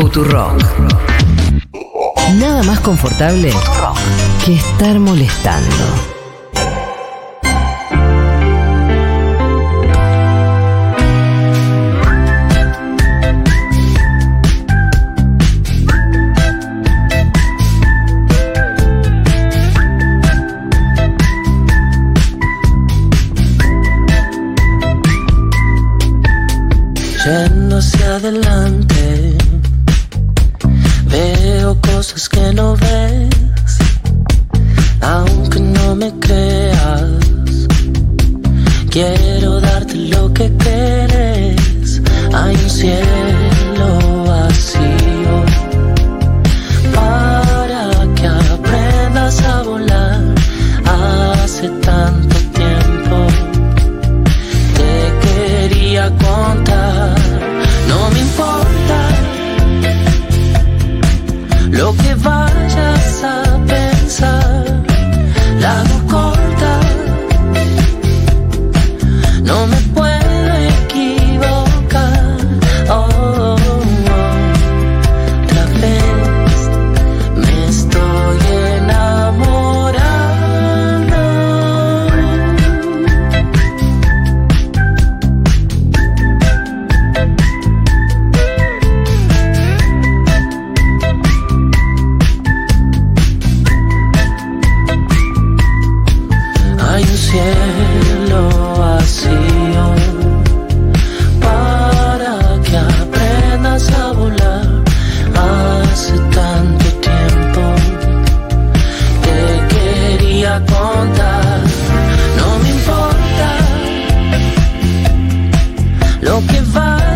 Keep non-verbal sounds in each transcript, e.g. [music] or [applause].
Futurock. Nada más confortable que estar molestando.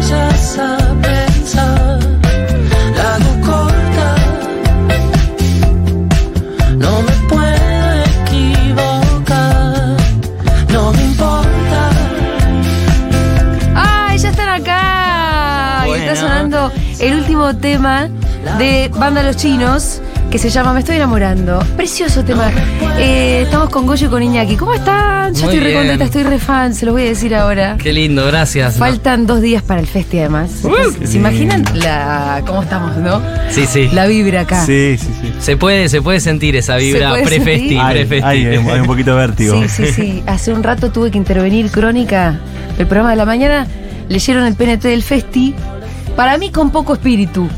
Vayas a pensar. La hago corta. No me puedo equivocar, no me importa. ¡Ay, ya están acá! Y está sonando el último tema de Banda Los Chinos, que se llama Me estoy enamorando. Precioso tema. Eh, estamos con Goyo y con Iñaki. ¿Cómo están? Yo Muy estoy re bien. contenta, estoy re fan, se los voy a decir ahora. Qué lindo, gracias. Faltan dos días para el festi, además. ¿Se imaginan la, cómo estamos, no? Sí, sí. La vibra acá. Sí, sí, sí. Se puede, se puede sentir esa vibra pre-festi, hay- hay un poquito de vértigo. Sí, sí, sí. [laughs] Hace un rato tuve que intervenir Crónica, el programa de la mañana. Leyeron el PNT del Festi. Para mí con poco espíritu.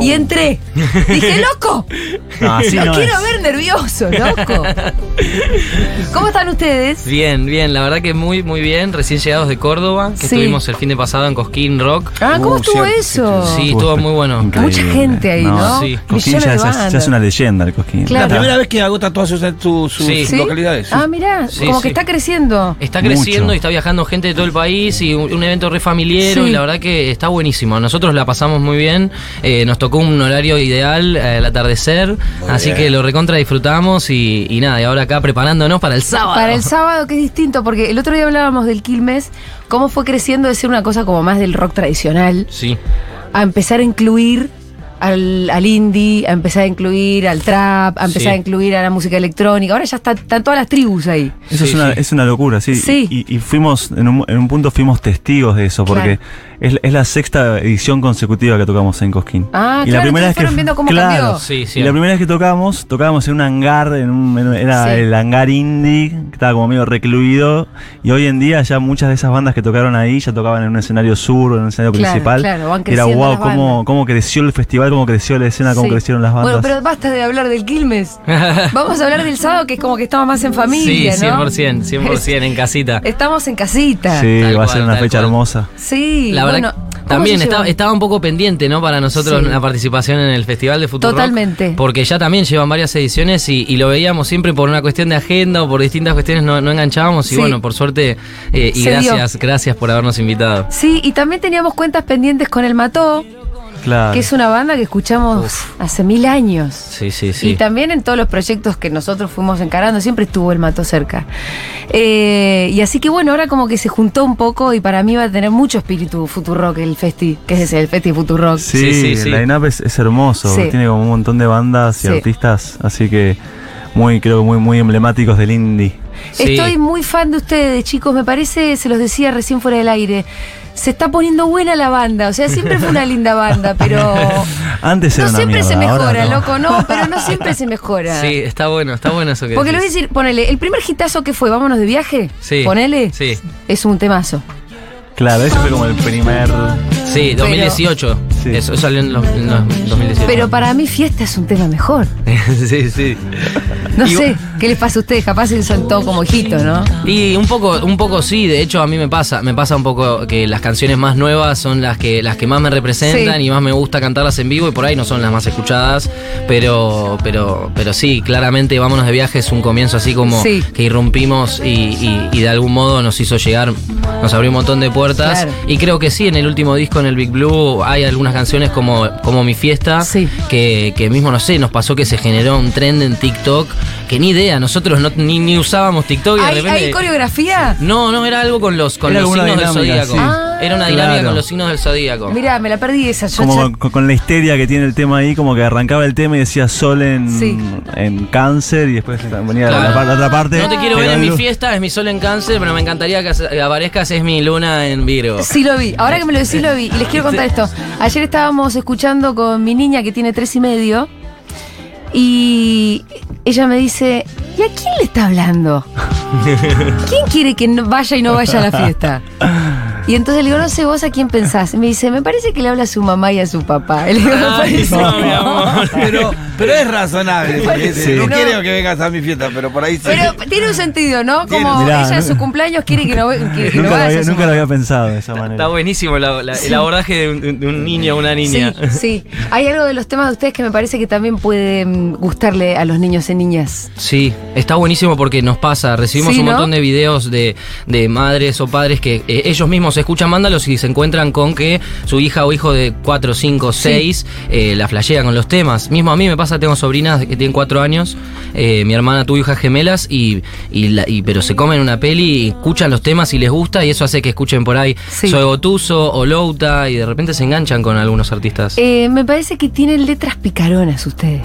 Y entré. Dije, loco. No, así Lo no quiero es. ver nervioso, loco. ¿Cómo están ustedes? Bien, bien, la verdad que muy, muy bien. Recién llegados de Córdoba, que Sí. estuvimos el fin de pasado en Cosquín Rock. Ah, ¿cómo Uh, estuvo cierto, eso? Sí, estuvo muy bueno. Mucha gente ahí, ¿no? Sí. Cosquín ya, de es- ya bandas. es una leyenda el Cosquín. Claro. La primera vez que agota todas sus, sus- sus Sí. ¿Sí? localidades. sí. Ah, mirá, Sí, como sí. que está creciendo. Está Mucho. creciendo y está viajando gente de todo el país y un, un evento re familiero Sí. y la verdad que está buenísimo. Nosotros la pasamos muy bien, eh, nos tocó un horario ideal eh, al atardecer, así que lo recontra disfrutamos y, y nada, y ahora acá preparándonos para el sábado. Para el [laughs] sábado, que es distinto, porque el otro día hablábamos del Quilmes, cómo fue creciendo de ser una cosa como más del rock tradicional, Sí, a empezar a incluir al, al indie, a empezar a incluir al trap, a empezar Sí. a incluir a la música electrónica. Ahora ya está- están todas las tribus ahí. Eso Sí, es, una, sí. es una locura, sí. Sí. Y, y fuimos, en un, en un punto fuimos testigos de eso, porque es, es la sexta edición consecutiva que tocamos en Cosquín. Ah, y claro, la primera ustedes vez que fueron viendo cómo claro, cambió. sí, sí. Y la primera vez que tocamos, tocábamos en un hangar, en un, en- era Sí. el hangar indie, que estaba como medio recluido. Y hoy en día ya muchas de esas bandas que tocaron ahí ya tocaban en un escenario sur, en un escenario Claro, principal. claro, van era creciendo wow, cómo, creció el festival, cómo creció la escena, cómo Sí. crecieron las bandas. Bueno, pero basta de hablar del Quilmes. [laughs] Vamos a hablar del sábado, que es como que estamos más en familia, sí, ¿no? 100%, 100% en casita. Estamos en casita. sí, Tal va a ser una fecha cual. hermosa. Sí, La bueno. verdad, ¿cómo también estaba, un poco pendiente, ¿no? Para nosotros Sí. la participación en el Festival de Futuro. Totalmente. porque ya también llevan varias ediciones y, y lo veíamos siempre por una cuestión de agenda o por distintas cuestiones no, no enganchábamos. Y Sí. bueno, por suerte, eh, y Se dio. gracias, gracias por habernos invitado. Sí, y también teníamos cuentas pendientes con el Mató, Claro. que es una banda que escuchamos hace mil años. Sí, sí, sí. Y también en todos los proyectos que nosotros fuimos encarando, siempre estuvo el Mató cerca. Eh, y así que bueno, ahora como que se juntó un poco y para mí va a tener mucho espíritu Futurock el festi, que es ese, el festi Futurock. Sí, Sí, sí, sí. el line-up es, es hermoso. Sí. Tiene como un montón de bandas y Sí. artistas, así que muy, creo que muy, muy emblemáticos del indie. Sí. Estoy muy fan de ustedes, chicos. Me parece, se los decía recién fuera del aire. se está poniendo buena la banda. O sea, siempre fue una linda banda, pero. [laughs] Antes era No una siempre se mierda, mejora, no. loco, no, pero no siempre se mejora. Sí, está bueno, está bueno eso que Porque le voy a decir, ponele, el primer hitazo que fue, vámonos de viaje, Sí. ponele, Sí. es un temazo. Claro, ese fue como el primer. Sí, 2018. Sí. Eso salió en, los, en los 2018. Pero para mí fiesta es un tema mejor. [laughs] sí, sí. No Y- sé, ¿qué les pasa a ustedes? Capaz se son todo como hijitos, ¿no? Y un poco, un poco sí, de hecho a mí me pasa, me pasa un poco que las canciones más nuevas son las que, las que más me representan Sí. y más me gusta cantarlas en vivo y por ahí no son las más escuchadas, pero, pero, pero sí, claramente Vámonos de viaje es un comienzo así como Sí. que irrumpimos y, y- y de algún modo nos hizo llegar, nos abrió un montón de puertas Claro. y creo que sí, en el último disco, en el Big Blue, hay algunas canciones como, como Mi Fiesta, Sí. que, que mismo, no sé, nos pasó que se generó un trend en TikTok, que ni idea, nosotros no, ni, ni usábamos TikTok y de ¿Hay, repente... hay coreografía? No, no, era algo con los, con Era los signos del zodíaco. sí. Ah. era una dinámica Claro. con los signos del zodíaco. Mirá, me la perdí esa. Yo Como ya- con, la histeria que tiene el tema ahí, como que arrancaba el tema y decía sol en, Sí. en cáncer y después venía Claro. la, la otra parte. No te quiero ver en mi fiesta, es mi sol en cáncer, pero me encantaría que aparezcas, es mi luna en Virgo. Sí lo vi, ahora que me lo decís lo vi. Les quiero contar esto. Ayer estábamos escuchando con mi niña que tiene tres y medio y ella me dice, ¿y a quién le está hablando? ¿Quién quiere que no vaya y no vaya a la fiesta? Y entonces le digo, no sé vos a quién pensás. Me dice, me parece que le habla a su mamá y a su papá. Y [laughs] le digo, me Ay, parece no, que mi no". amor. Pero, pero es razonable. No No. quiero que vengas a mi fiesta, pero por ahí sí. Pero tiene un sentido, ¿no? Como Mirá, ella en su cumpleaños quiere que no, que no Nunca, lo vaya. había, nunca lo había pensado de esa manera. Está buenísimo la- la- el abordaje de un, de un niño o una niña. Sí, sí. Hay algo de los temas de ustedes que me parece que también puede mm, gustarle a los niños y niñas. Sí, está buenísimo porque nos pasa, recibimos Sí, un ¿no? montón de videos de, de madres o padres que eh, ellos mismos escuchan mándalos y se encuentran con que su hija o hijo de 4, 5, 6 eh, la flashea con los temas. Mismo a mí me pasa, tengo sobrinas que tienen 4 años, eh, mi hermana tuvo hijas gemelas, y, y, la- y- pero se comen una peli y escuchan los temas y les gusta y eso hace que escuchen por ahí Sí. Soy Gotuso o Louta y de repente se enganchan con algunos artistas. Eh, me parece que tienen letras picaronas ustedes.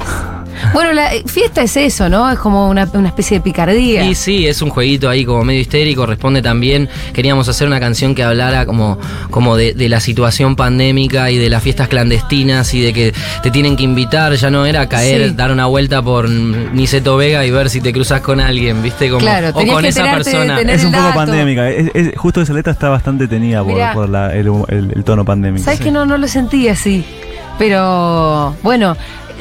Bueno, la eh, fiesta es eso, ¿no? Es como una, una especie de picardía. Y sí, es un jueguito ahí como medio histérico, responde también, queríamos hacer una canción que hablara como, como de, de la situación pandémica y de las fiestas clandestinas y de que te tienen que invitar, ya no era caer, Sí. dar una vuelta por Niceto Vega y ver si te cruzas con alguien, ¿viste? Como, Claro, o con que esa persona. tener- es un poco pandémica. Es- es- justo esa letra está bastante tenida por, Mirá. por la- el, el- el tono pandémico. ¿Sabes que no, no lo sentí así? Pero bueno,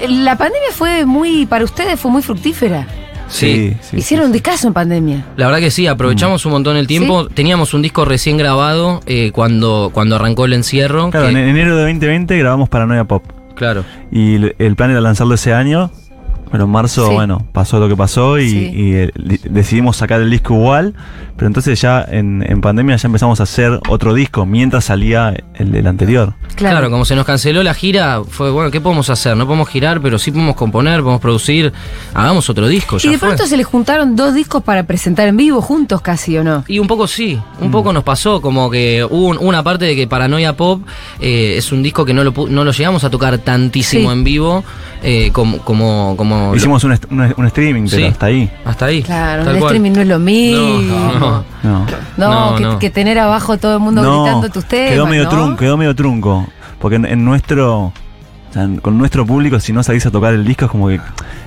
la pandemia fue muy, para ustedes fue muy fructífera. Sí. sí, Hicieron sí. un descaso en pandemia. La verdad que sí, aprovechamos un montón el tiempo. Teníamos un disco recién grabado eh, cuando, cuando arrancó el encierro. Claro, que- en enero de 2020 grabamos Paranoia Pop. claro. Y el plan era lanzarlo ese año. Pero en marzo, Sí. bueno, pasó lo que pasó y, Sí. y, eh, decidimos sacar el disco igual. Pero entonces ya en, en pandemia ya empezamos a hacer otro disco mientras salía el del anterior. Claro. Claro. como se nos canceló la gira, fue bueno, ¿qué podemos hacer? No podemos girar, pero sí podemos componer, podemos producir. Hagamos otro disco, ya y de fue. pronto se les juntaron dos discos para presentar en vivo juntos casi, ¿o no? Y un poco sí, Mm. un poco nos pasó, como que hubo un- una parte de que Paranoia Pop eh, es un disco que no lo, pu- no lo llegamos a tocar tantísimo Sí. en vivo eh, como, como, como lo- Hicimos un, un- un streaming, pero Sí. hasta ahí. hasta ahí. Claro, cual. streaming no es lo mismo. No, no. No. No, No, que, no. que tener abajo todo el mundo gritando tus temas. quedó medio ¿no? trunco, quedó medio trunco. Porque en, en nuestro. o sea, con nuestro público, si no salís a tocar el disco, es como que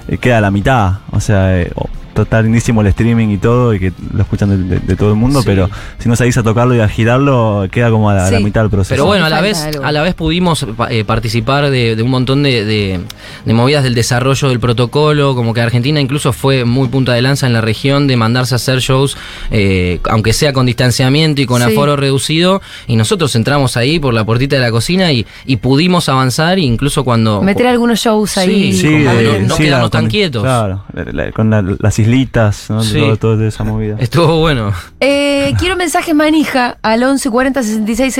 eh, queda a la mitad. O sea, eh, total lindísimo el streaming y todo, y que lo escuchan de, de- de todo el mundo, Sí. pero si no salís a tocarlo y a girarlo, queda como a la, mitad del proceso. Pero bueno, a la vez, a la vez pudimos eh, participar de, de un montón de, de- de movidas del desarrollo del protocolo, como que Argentina incluso fue muy punta de lanza en la región de mandarse a hacer shows, eh, aunque sea con distanciamiento y con Sí. aforo reducido, y nosotros entramos ahí por la puertita de la cocina y, y pudimos avanzar, incluso cuando... Meter algunos shows ahí. Sí, Sí, como de- no- no sí, quedarnos la- tan con- quietos. Claro, la- la- con la- las islitas, ¿no? Sí. todo, toda esa movida. Estuvo bueno. Eh, quiero mensajes manija al 11 40 66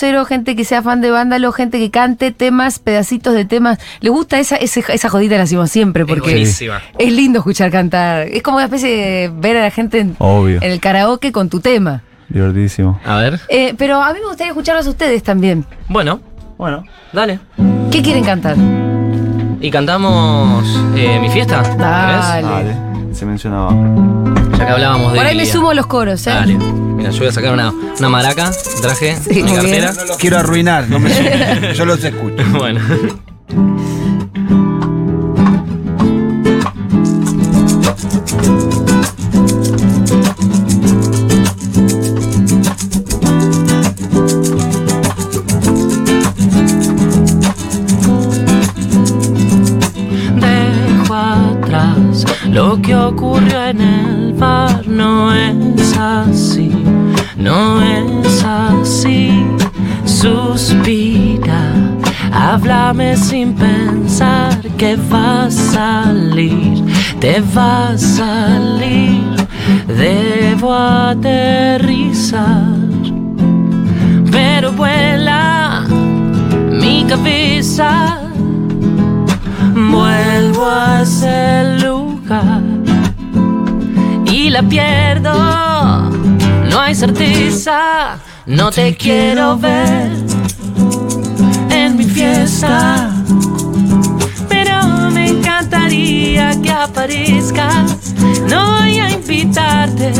000, gente que sea fan de Vándalo, gente que cante temas, pedacitos de temas. ¿Le gusta esa, ese- esa jodita? La hacemos siempre porque buenísima. es lindo escuchar cantar. Es como una especie de ver a la gente en, Obvio, en el karaoke con tu tema. divertidísimo. A ver. Eh, pero a mí me gustaría escucharlos a ustedes también. Bueno, Bueno, dale. ¿Qué quieren cantar? Y cantamos eh, mi fiesta. Dale. dale. Se mencionaba. Ya que hablábamos de. Por ahí me sumo a los coros, ¿eh? Dale. Mira, yo voy a sacar una, una maraca, traje, Sí, mi muy cartera. No los quiero arruinar, no me sumo. [laughs] Yo los escucho. Bueno. No es así. Suspira, háblame sin pensar que va a salir, te va a salir. Debo aterrizar, pero vuela mi cabeza. Vuelvo a ese lugar y la pierdo. No hay certeza, no te quiero ver en mi fiesta. Pero me encantaría que aparezcas. No voy a invitarte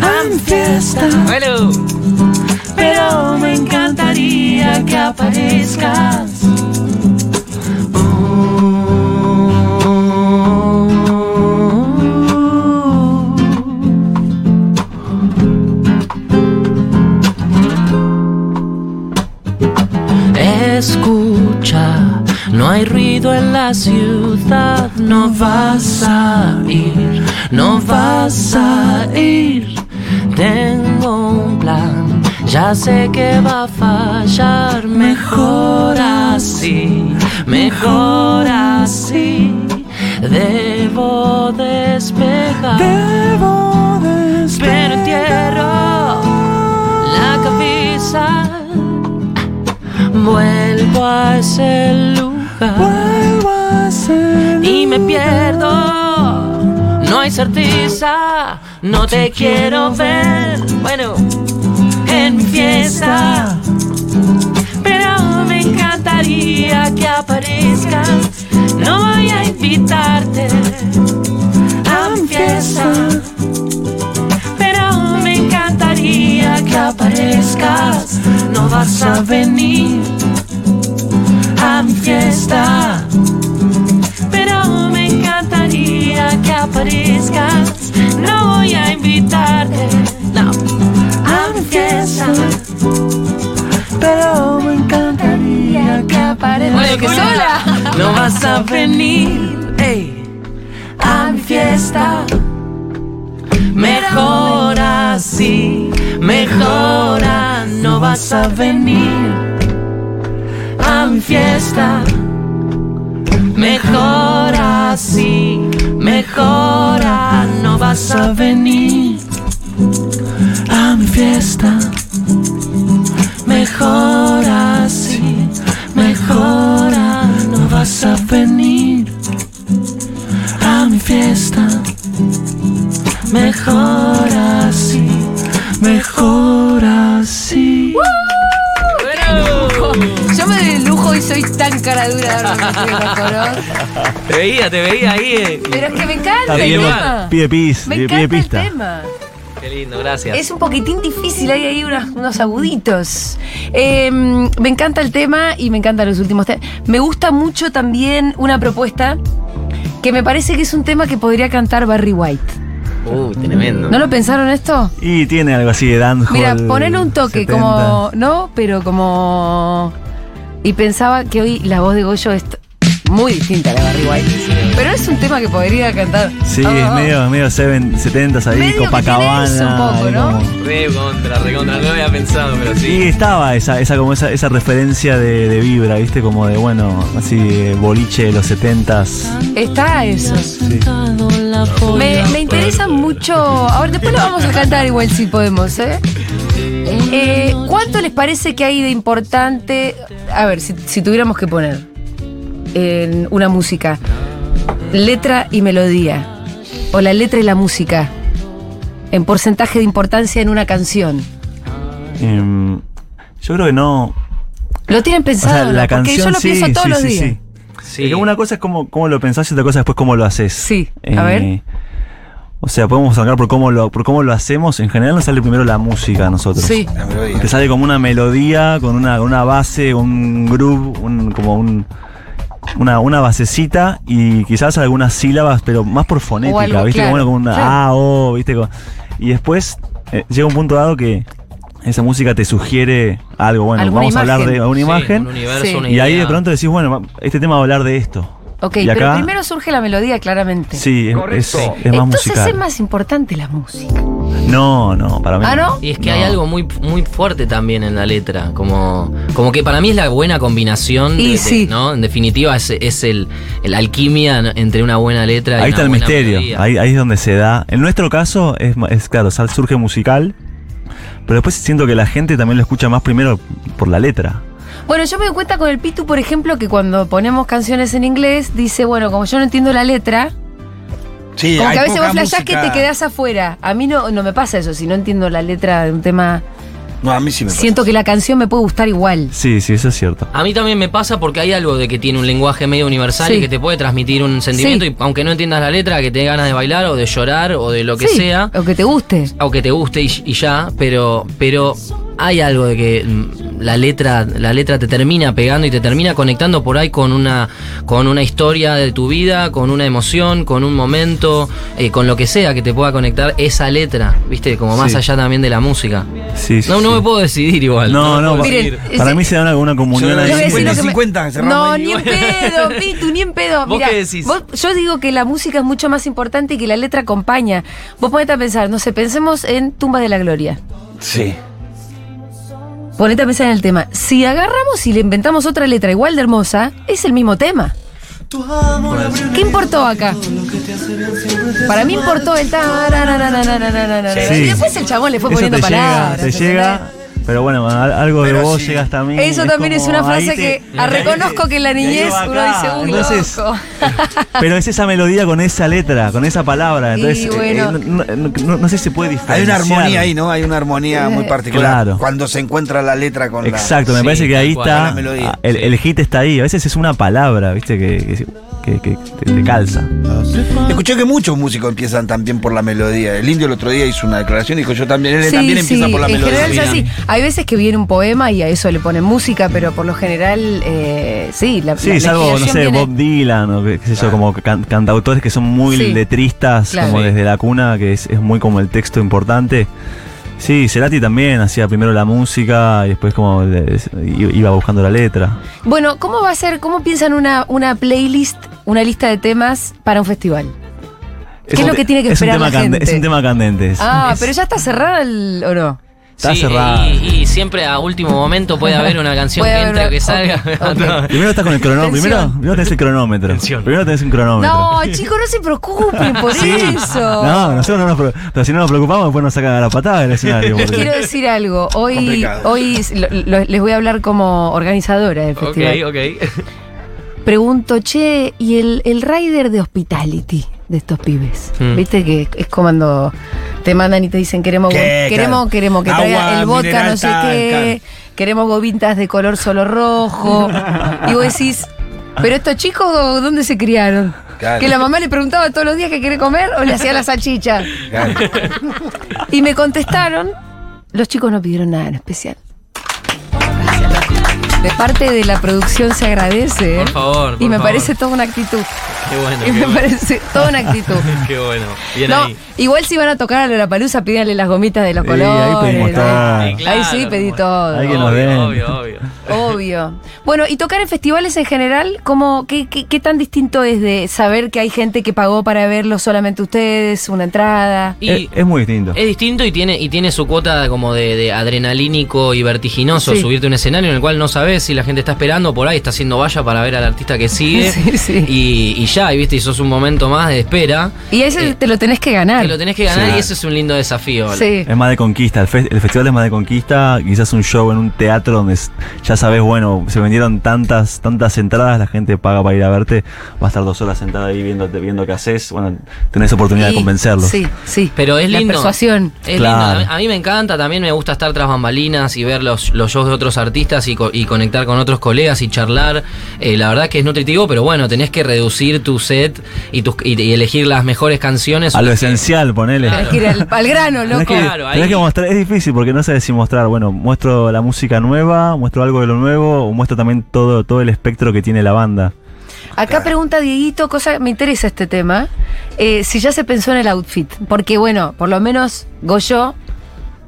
a mi fiesta. Pero me encantaría que aparezcas. No hay ruido en la ciudad, no vas a ir, no vas a ir. Tengo un plan, ya sé que va a fallar, mejor así, mejor así. Debo despegar, debo despegar, pero entierro la cabeza. Vuelvo a ese lugar. Y me pierdo. No hay certeza. No te quiero ver. Bueno, en mi fiesta. Pero me encantaría que aparezcas. No voy a invitarte a mi fiesta. Pero me encantaría que aparezcas. No vas a venir a mi fiesta. Pero me encantaría que aparezcas. No voy a invitarte no, a mi fiesta. Pero me encantaría que aparezcas. Oye, que sola. No vas a venir ey, a mi fiesta. Mejor así, mejor a- no vas a venir mi fiesta. Mejor así, mejor no vas a venir a mi fiesta. Mejor así, mejor no vas a venir a mi fiesta. Mejor así, mejor así. Soy tan cara dura de darme el micrófono. Te veía, te veía ahí. eh. Pero es que me encanta el bien, tema. pide pis, Me pide, encanta pide el tema. Qué lindo, gracias. Es un poquitín difícil, hay ahí unos, unos aguditos. Eh, me encanta el tema y me encantan los últimos temas. Me gusta mucho también una propuesta que me parece que es un tema que podría cantar Barry White. Uh, tremendo. ¿No lo pensaron esto? Y tiene algo así de dancehall. Mira, ponerle un toque 70. como. ¿No? Pero como. Y pensaba que hoy la voz de Goyo es muy distinta a la de Barry White. Pero es un tema que podría cantar. Sí, Oh, es oh. medio, medio 70s ahí, Medio que Copacabana. tiene eso un poco, ¿no? como- Re contra, re contra. No lo había pensado, pero Sí, sí. estaba esa, esa como esa, esa referencia de, de vibra, ¿viste? Como de, bueno, así de boliche de los 70s. Está eso. Sí. Me, me interesa mucho. A ver, después lo vamos a cantar igual si podemos, ¿eh? Eh, ¿Cuánto les parece que hay de importante? A ver, si, si tuviéramos que poner en una música, letra y melodía, o la letra y la música, en porcentaje de importancia en una canción. Em, yo creo que no. ¿Lo tienen O sea, pensado? la no? Porque canción yo lo sí, pienso todos sí, los sí, días. sí. Sí. Es que una cosa es cómo, cómo lo pensás y otra cosa después cómo lo haces. Sí, a ver. O sea, podemos hablar por cómo lo, por cómo lo hacemos. En general nos sale primero la música a nosotros. Sí. La melodía. Te sale como una melodía, con una, una base, un groove, un, como un, una, una basecita y quizás algunas sílabas, pero más por fonética, algo, ¿viste? claro, como, como una claro. A, O, ¿viste? Y después eh, llega un punto dado que esa música te sugiere algo. Bueno, vamos a hablar de Sí, imagen. un universo, Sí. una y ahí de pronto decís, bueno, este tema va a hablar de esto. Ok, Y pero acá- primero surge la melodía, claramente. Sí, es, es, es más Entonces musical. es más importante la música. No, no, para mí. ¿Ah, no? Y es que No. hay algo muy, muy fuerte también en la letra, como, como que para mí es la buena combinación, Y de- sí. ¿no? En definitiva es, es el, el alquimia entre una buena letra y Ahí una está el buena misterio, ahí, ahí es donde se da. En nuestro caso, es, es claro, sal- surge musical, pero después siento que la gente también lo escucha más primero por la letra. Bueno, yo me doy cuenta con el Pitu, por ejemplo, que cuando ponemos canciones en inglés, dice, bueno, como yo no entiendo la letra, Sí, como hay que a veces vos flashás que música. te quedás afuera. A mí no, no me pasa eso, si no entiendo la letra de un tema, No, a mí sí me pasa. siento que la canción me puede gustar igual. Sí, sí, eso es cierto. A mí también me pasa porque hay algo de que tiene un lenguaje medio universal Sí. y que te puede transmitir un sentimiento Sí. y aunque no entiendas la letra, que te dé ganas de bailar o de llorar o de lo que Sí, sea, O que te guste. aunque te guste y, y ya, pero, pero hay algo de que mm, la letra, la letra te termina pegando y te termina conectando por ahí con una, con una historia de tu vida, con una emoción, con un momento, eh, con lo que sea que te pueda conectar esa letra, viste, como más Sí. allá también de la música. Sí, sí, No, no me puedo decidir igual. No, no, puedo pa- Miren, para mí se da una, una comunión Yo ahí. Yo voy a decir lo que me- 50, cerramos No, ahí. ni en pedo, [laughs] Pitu, ni en pedo. ¿Vos Mira, qué decís? vos- yo digo que la música es mucho más importante y que la letra acompaña. Vos ponete a pensar, no sé, pensemos en Tumba de la Gloria. Sí ponete a pensar en el tema. Si agarramos y le inventamos otra letra igual de hermosa, es el mismo tema. ¿Qué importó acá? Para mí importó el sí. Y después el chabón le fue poniendo palabras. Te llega pero bueno, al- algo de vos sí. llega hasta mí. Eso también es una frase te- que reconozco que en la niñez uno dice, uy, Entonces, loco. Pero es esa melodía con esa letra, con esa palabra. Entonces, eh, bueno. eh, no, no- no- no sé si se puede Hay diferenciar. una armonía ahí, ¿no? Hay una armonía muy particular. Claro. Cuando se encuentra la letra con Exacto, me Sí, parece que ahí está. la melodía. ah, El, el hit está ahí. A veces es una palabra, ¿viste? Que, que, que- que te, te calza. Escuché que muchos músicos empiezan también por la melodía. El indio el otro día hizo una declaración y dijo: Yo también, él Sí, también empieza por la en melodía. general es así. Hay veces que viene un poema y a eso le ponen música, pero por lo general, eh, sí, la Sí, la- la salvo, no sé, viene- Bob Dylan o qué, qué sé yo, como can- cantautores que son muy Sí. letristas, Claro. como Sí. desde la cuna, que es, es muy como el texto importante. Sí, Cerati también hacía primero la música y después como iba buscando la letra. Bueno, ¿cómo va a ser, cómo piensan una, una playlist, una lista de temas para un festival? ¿Qué es lo que tiene que esperar la gente? Es un tema candente. Ah, Es- pero ya está cerrada el, o no. Está Sí, cerrada. Y, y siempre a último momento puede haber una canción que entre o que salga. ok, [laughs] ok. Primero estás con el cronómetro. Primero, primero tenés el cronómetro. Tensión. Primero tenés un cronómetro. No, chicos, no se preocupen por Sí. eso. No, nosotros no nos pre- pero si no nos preocupamos, después nos sacan a la patada del escenario. porque- Quiero decir algo. Hoy, Complicado. hoy lo- lo- les voy a hablar como organizadora del ok, festival. ok. Pregunto, che, ¿y el, el rider de hospitality de estos pibes? Mm. ¿Viste que es cuando te mandan y te dicen queremos queremos queremos que Agua traiga el vodka no sé tal, qué, queremos gobitas de color solo rojo. y vos decís, ¿pero estos chicos dónde se criaron? Claro. Que la mamá le preguntaba todos los días qué quiere comer o le hacía la salchicha. Claro. Y me contestaron, los chicos no pidieron nada en especial. De parte de la producción se agradece. ¿eh? Por favor, Y me favor. parece toda una actitud. Qué bueno. Y qué me bueno. parece toda una actitud. [laughs] Qué bueno. Bien No, ahí. igual si van a tocar a la palusa, pídanle las gomitas de los Sí, ahí colores. pedimos todo. Sí, claro, Ahí sí pedí todo. Hay que nos obvio, den. obvio, obvio. [laughs] Obvio. Bueno, y tocar en festivales en general, ¿cómo, qué, qué, qué tan distinto es de saber que hay gente que pagó para verlo solamente ustedes, una entrada? Y es, es muy distinto. es distinto y tiene, y tiene su cuota como de, de adrenalínico y vertiginoso. Sí. Subirte a un escenario en el cual no sabes si la gente está esperando, por ahí está haciendo valla para ver al artista que sigue. [laughs] Sí, sí. Y, y ya, y viste, y sos un momento más de espera. Y ese Eh, te lo tenés que ganar. Que lo tenés que ganar Sí. y ese es un lindo desafío. Sí. Es más de conquista, el, fe- el festival es más de conquista, quizás un show en un teatro donde ya sabes, bueno, se vendieron tantas, tantas entradas, la gente paga para ir a verte, va a estar dos horas sentada ahí viéndote, viendo qué haces, bueno, tenés oportunidad de convencerlos. Sí, sí. Pero es La lindo. persuasión. Es Claro. lindo. A mí me encanta, también me gusta estar tras bambalinas y ver los, los shows de otros artistas y, co- y conectar con otros colegas y charlar. Eh, la verdad que es nutritivo, pero bueno, tenés que reducir tu set y, tus- y, y elegir las mejores canciones. A lo esencial, ponele. Tenés que ir al, al grano, Tenés loco. que, Claro, tenés ahí- que mostrar, es difícil porque no sabes si mostrar, bueno, muestro la música nueva, muestro algo de lo nuevo, o muestro también todo, todo el espectro que tiene la banda. Acá pregunta Dieguito, cosa, me interesa este tema, eh, si ya se pensó en el outfit. Porque bueno, por lo menos Goyo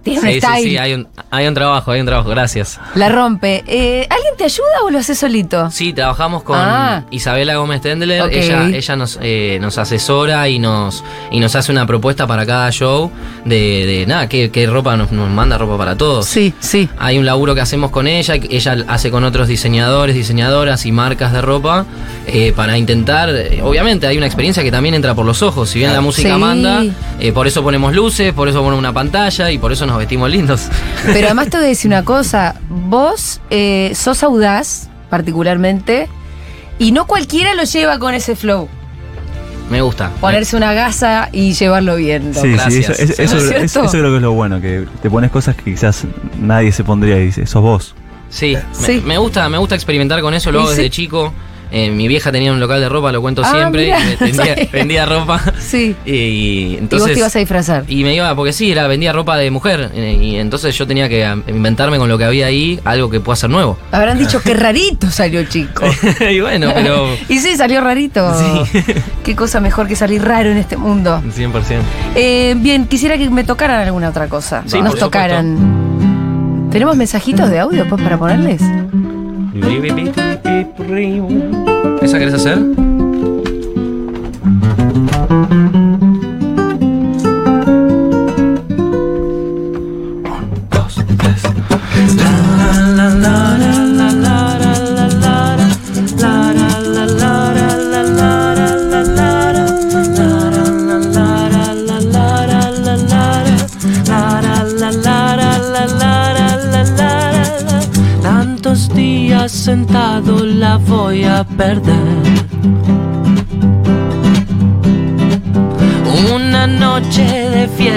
tiene Sí, sí, style, sí, hay un, hay un trabajo, hay un trabajo, gracias. la rompe. Eh, ¿Alguien te ayuda o lo haces solito? Sí, trabajamos con Ah. Isabela Gómez Tendler. Ella, ella nos, eh, nos asesora y nos, y nos hace una propuesta para cada show de, de nada, qué, qué ropa nos, nos manda ropa para todos. Sí, sí. Hay un laburo que hacemos con ella, ella hace con otros diseñadores, diseñadoras y marcas de ropa eh, para intentar, obviamente hay una experiencia que también entra por los ojos, si bien la música Sí. manda, por eso ponemos luces, por eso ponemos una pantalla y por eso nos vestimos lindos. Pero además te voy a decir una cosa, vos eh, sos audaz, particularmente, y no cualquiera lo lleva con ese flow. Me gusta. Ponerse una gasa y llevarlo bien. loco. Sí, sí, gracias. eso, eso- eso- ¿No es eso- eso creo que es lo bueno, que te pones cosas que quizás nadie se pondría y dice, sos vos. Sí, Sí. Me, me gusta, me gusta experimentar con eso, lo hago sí. desde chico. Eh, mi vieja tenía un local de ropa, lo cuento Ah, siempre, mirá, y [laughs] vendía, ropa. Sí. Y, y entonces. vos te ibas a disfrazar. Y me iba, porque sí, era, vendía ropa de mujer. eh, Y entonces yo tenía que inventarme con lo que había ahí algo que pueda ser nuevo. Habrán dicho [laughs] que rarito salió chico. [laughs] y bueno, pero. y sí, salió rarito. Sí. Qué cosa mejor que salir raro en este mundo. 100%. Eh, bien, quisiera que me tocaran alguna otra cosa. Sí, Nos tocaran. ¿Tenemos mensajitos de audio pues para ponerles? ¿Esa querés hacer?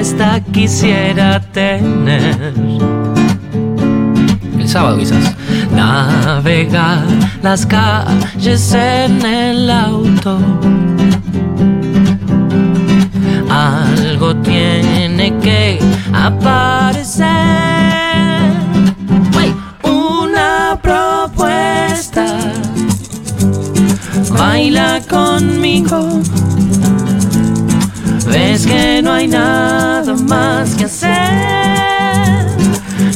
De fiesta quisiera tener. El sábado quizás. Navegar las calles en el auto. Algo tiene que aparecer. Una propuesta. Baila conmigo. Que no hay nada más que hacer.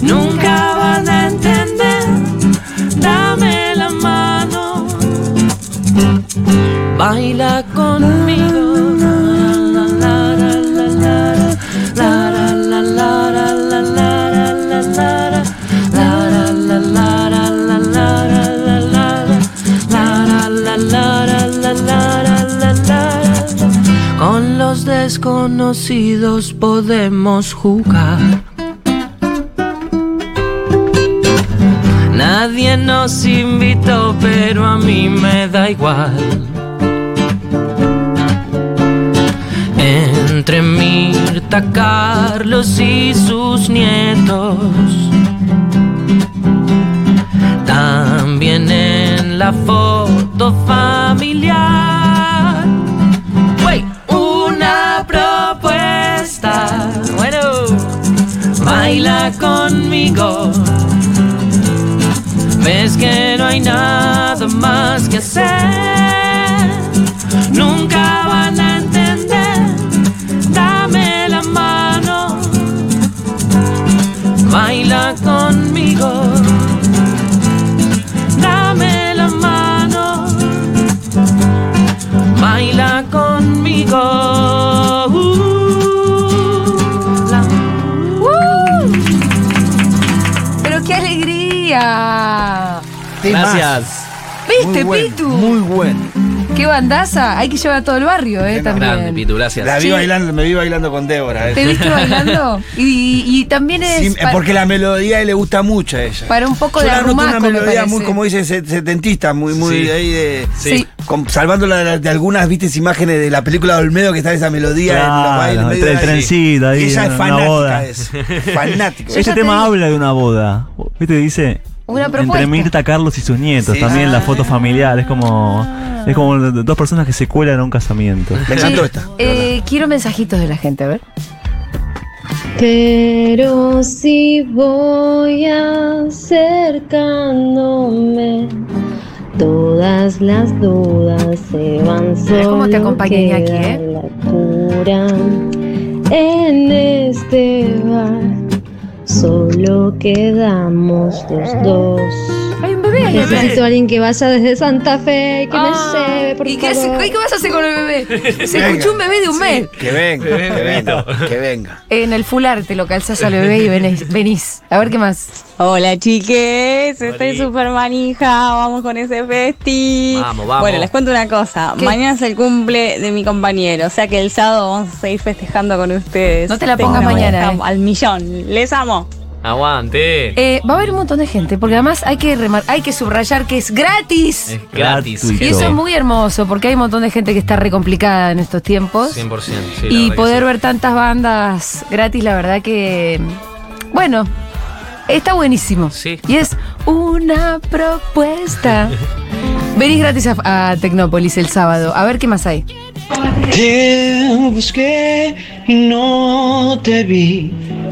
Nunca van a entender. Dame la mano. Baila conmigo. Desconocidos podemos jugar. Nadie nos invitó, pero a mí me da igual. Entre Mirta, Carlos y sus nietos. También en la foto familiar. Conmigo. Ves que no hay nada más que hacer. Nunca van a entender. Dame la mano. Baila conmigo. Dame la mano. Baila conmigo. Gracias. ¿Viste, Muy Pitu? Muy bueno. Qué bandaza. Hay que llevar a todo el barrio, ¿eh? También. Grande, Pitu, gracias. La vi Sí. bailando, me vi bailando con Débora. eh. ¿Te viste bailando? Y, y también es Sí, porque la melodía le gusta mucho a ella. para un poco Yo de la noto arrumaco, una me melodía muy, como dice, set- setentista, muy, muy Sí. ahí de. Sí. con- salvándola de, algunas, viste, imágenes de la película de Olmedo que está esa melodía en los Claro, bailes, en el trencito ahí, Y ella es una fanática boda. de eso. Fanático. Este tema habla de una boda. ¿Viste? Dice. Una propuesta. Entre Mirta, Carlos y sus nietos. Sí. También la Ah. foto familiar. Es como. Es como dos personas que se cuelan a un casamiento. Me encantó esta. eh, quiero mensajitos de la gente, a ver. Pero si voy acercándome, todas las dudas se van Mirá cómo te solo Iñaki, queda ¿eh? la cura. En este bar solo quedamos los dos. Hay un bebé. Necesito a alguien que vaya desde Santa Fe y que Ah, me lleve, por ¿Y qué, hace- favor. ¿y qué vas a hacer con el bebé? [laughs] Se Venga. escuchó un bebé de un mes. Que venga, que venga, que venga. En el fular te lo calzas al bebé y venís. venís. A ver qué más. Hola chiques, estoy súper manija, vamos con ese festi. Vamos, vamos. Bueno, les cuento una cosa, ¿Qué? mañana es el cumple de mi compañero, o sea que el sábado vamos a seguir festejando con ustedes. No te la pongas mañana, eh. Al millón, les amo. Aguante. Eh, va a haber un montón de gente, porque además hay que, remar- hay que subrayar que es gratis. Es gratis. Y eso es muy hermoso, porque hay un montón de gente que está re complicada en estos tiempos. 100%. sí, la y poder sí. ver tantas bandas gratis, la verdad que. Bueno, está buenísimo. Sí. Y es una propuesta. Venís gratis a, a Tecnópolis el sábado. A ver qué más hay. Te busqué no te vi.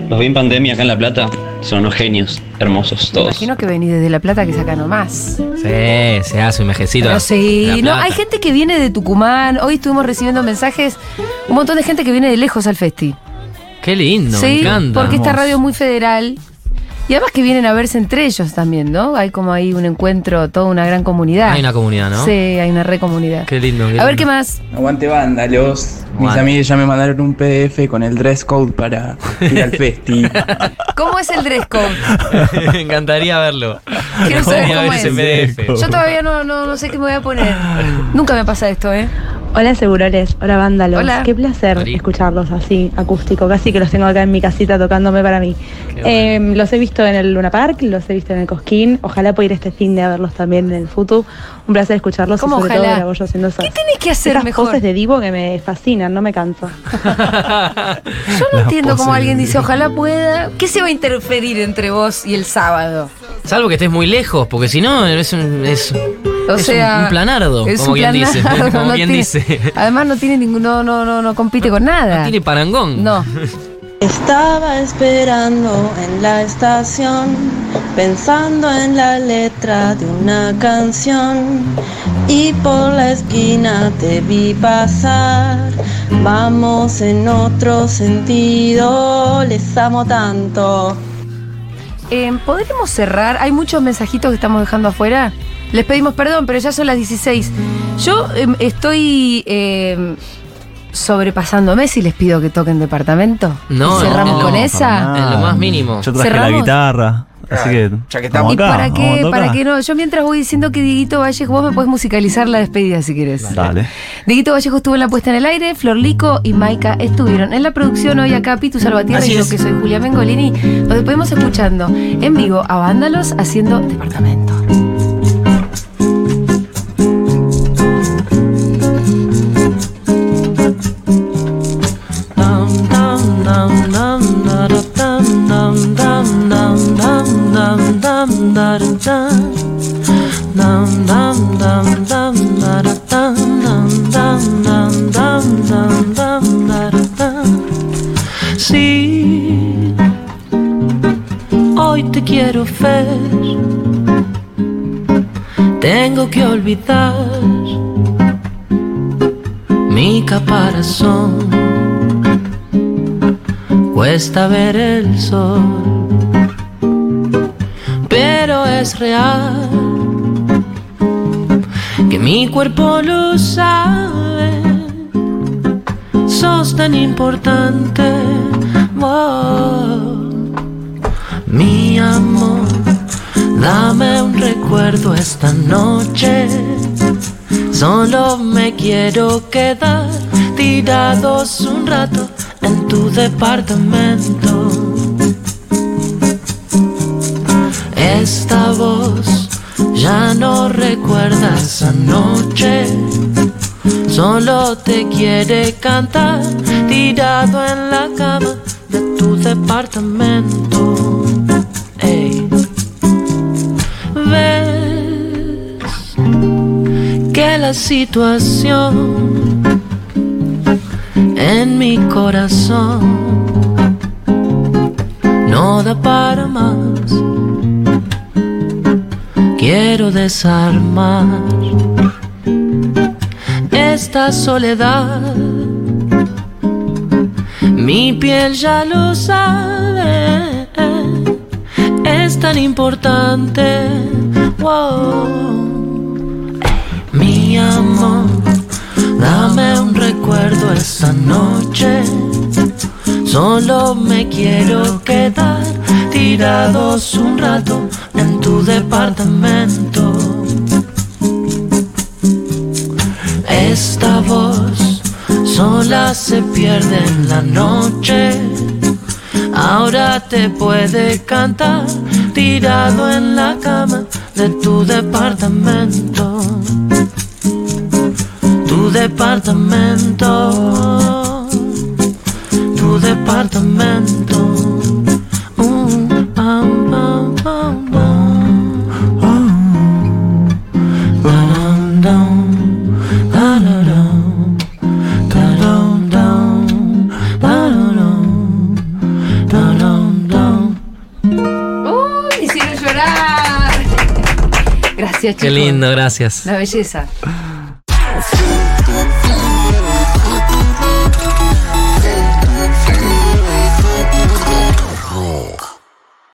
Los vi en pandemia acá en La Plata. Son unos genios, hermosos Me todos. imagino que venís desde La Plata que saca nomás. Sí, se hace un mejecito. Pero sí, no, hay gente que viene de Tucumán. Hoy estuvimos recibiendo mensajes. Un montón de gente que viene de lejos al festi. Qué lindo, me sí, encanta. porque esta radio es muy federal. Y además que vienen a verse entre ellos también, ¿no? Hay como ahí un encuentro, toda una gran comunidad. Hay una comunidad, ¿no? Sí, hay una re comunidad. Qué lindo. qué A ver qué más. Aguante vándalos. Mis Aguante. amigos ya me mandaron un PDF con el dress code para ir al festi. [laughs] ¿Cómo es el dress code? [laughs] me encantaría verlo. Quiero saber cómo ver ese es. PDF. Yo todavía no, no, no sé qué me voy a poner. [laughs] Nunca me pasa esto, ¿eh? Hola Seguroles, hola Vándalos. Hola. Qué placer escucharlos así, acústico. Casi que los tengo acá en mi casita tocándome para mí. Eh, los he visto en el Luna Park, los he visto en el Cosquín. Ojalá pueda ir este fin de a verlos también en el Futu. Un placer escucharlos ¿Cómo y sobre ojalá? todo Grabollo haciendo esas, ¿Qué tenés que hacer esas mejor? poses de divo que me fascinan, no me canso. [laughs] [laughs] Yo no La entiendo cómo alguien dice, ojalá pueda. ¿Qué se va a interferir entre vos y el sábado? Salvo que estés muy lejos, porque si no es un, es, O es sea, un, un planardo, es como un quien dice. planardo, Como no quien tiene- dice. Además no tiene ningún, no, no, no, no compite con nada. No tiene parangón. No. [laughs] Estaba esperando en la estación, pensando en la letra de una canción. Y por la esquina te vi pasar. Vamos en otro sentido, les amo tanto. Eh, ¿Podremos cerrar? Hay muchos mensajitos que estamos dejando afuera. Les pedimos perdón, pero ya son las 16. Yo em, estoy em, sobrepasándome si les pido que toquen departamento. No, ¿Y cerramos no, con no, esa? En lo más mínimo. Yo traje Cerramos. la guitarra. Así que. Ya que vamos ¿Y acá, para qué? ¿Para qué no? Yo mientras voy diciendo que Dieguito Vallejo, vos me podés musicalizar la despedida si querés. Dale. Dieguito Vallejo estuvo en la puesta en el aire, Flor Lico y Maika estuvieron en la producción hoy acá, Pitu Salvatierra Así y yo es. que soy Julia Mengolini. Nos despedimos escuchando en vivo a Vándalos haciendo departamento. Sí, hoy te quiero ver. Tengo que olvidar mi caparazón. Cuesta ver el sol, real que mi cuerpo lo sabe. Sos tan importante, wow. mi amor. Dame un recuerdo esta noche. Solo me quiero quedar tirados un rato en tu departamento. Ya no recuerda esa noche. Solo te quiere cantar tirado en la cama de tu departamento. Ey. Ves que la situación en mi corazón no da para más. Quiero desarmar esta soledad. Mi piel ya lo sabe, es tan importante. Wow. Mi amor, dame un recuerdo esta noche. Solo me quiero quedar tirados un rato en departamento. Esta voz sola se pierde en la noche. Ahora te puede cantar tirado en la cama de tu departamento. Tu departamento. Tu departamento. Gracias, chicos. Qué lindo, gracias. Una belleza.